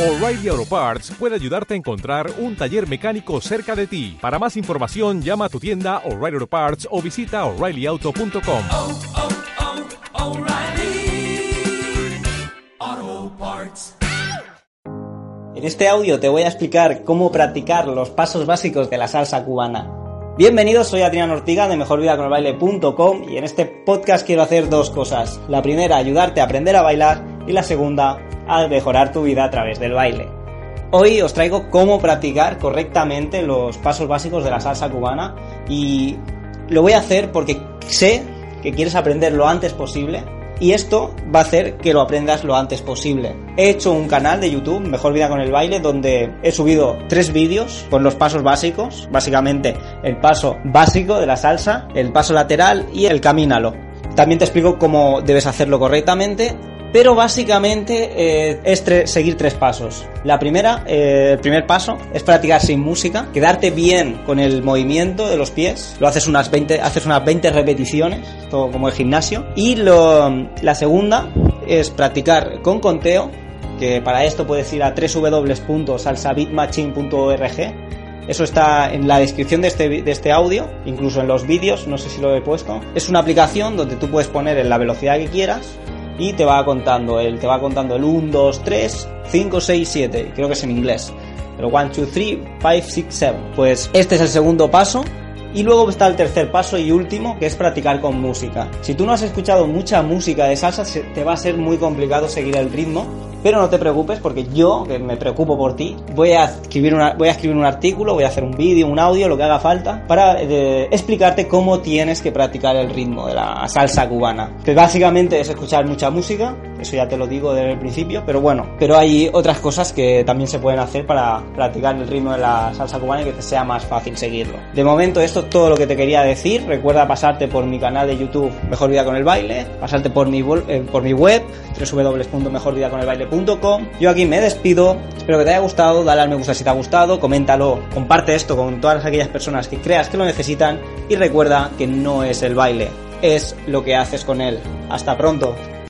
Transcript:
O'Reilly Auto Parts puede ayudarte a encontrar un taller mecánico cerca de ti. Para más información, llama a tu tienda O'Reilly Auto Parts o visita oreillyauto.com. oh, oh, Parts. En este audio te voy a explicar cómo practicar los pasos básicos de la salsa cubana. Bienvenidos, soy Adrián Ortiga de mejorvidaconelbaile.com y en este podcast quiero hacer dos cosas. La primera, ayudarte a aprender a bailar y la segunda, a mejorar tu vida a través del baile. Hoy os traigo cómo practicar correctamente los pasos básicos de la salsa cubana y lo voy a hacer porque sé que quieres aprender lo antes posible y esto va a hacer que lo aprendas lo antes posible. He hecho un canal de YouTube, Mejor Vida con el Baile, donde he subido tres vídeos con los pasos básicos, básicamente el paso básico de la salsa, el paso lateral y el camínalo. También te explico cómo debes hacerlo correctamente pero básicamente eh, es tre seguir tres pasos. La primera, eh, el primer paso es practicar sin música, quedarte bien con el movimiento de los pies. Lo haces unas 20, haces unas 20 repeticiones, todo como el gimnasio. Y la segunda es practicar con conteo, que para esto puedes ir a www.salsabeatmachine.org. Eso está en la descripción de este, de este audio, incluso en los vídeos, no sé si lo he puesto. Es una aplicación donde tú puedes poner en la velocidad que quieras y te va contando el, te va contando el 1, 2, 3, 5, 6, 7, creo que es en inglés. Pero 1, 2, 3, 5, 6, 7. Pues este es el segundo paso. Y luego está el tercer paso y último, que es practicar con música. Si tú no has escuchado mucha música de salsa, te va a ser muy complicado seguir el ritmo. Pero no te preocupes porque yo, que me preocupo por ti, voy a escribir, una, voy a escribir un artículo, voy a hacer un vídeo, un audio, lo que haga falta, para eh, explicarte cómo tienes que practicar el ritmo de la salsa cubana. Que básicamente es escuchar mucha música, eso ya te lo digo desde el principio, pero bueno, pero hay otras cosas que también se pueden hacer para practicar el ritmo de la salsa cubana y que te sea más fácil seguirlo. De momento esto es todo lo que te quería decir, recuerda pasarte por mi canal de YouTube Mejor Vida con el Baile, pasarte por mi, eh, por mi web www.mejorvidaconelbaile.com yo aquí me despido, espero que te haya gustado, dale al me gusta si te ha gustado, coméntalo, comparte esto con todas aquellas personas que creas que lo necesitan y recuerda que no es el baile, es lo que haces con él. Hasta pronto.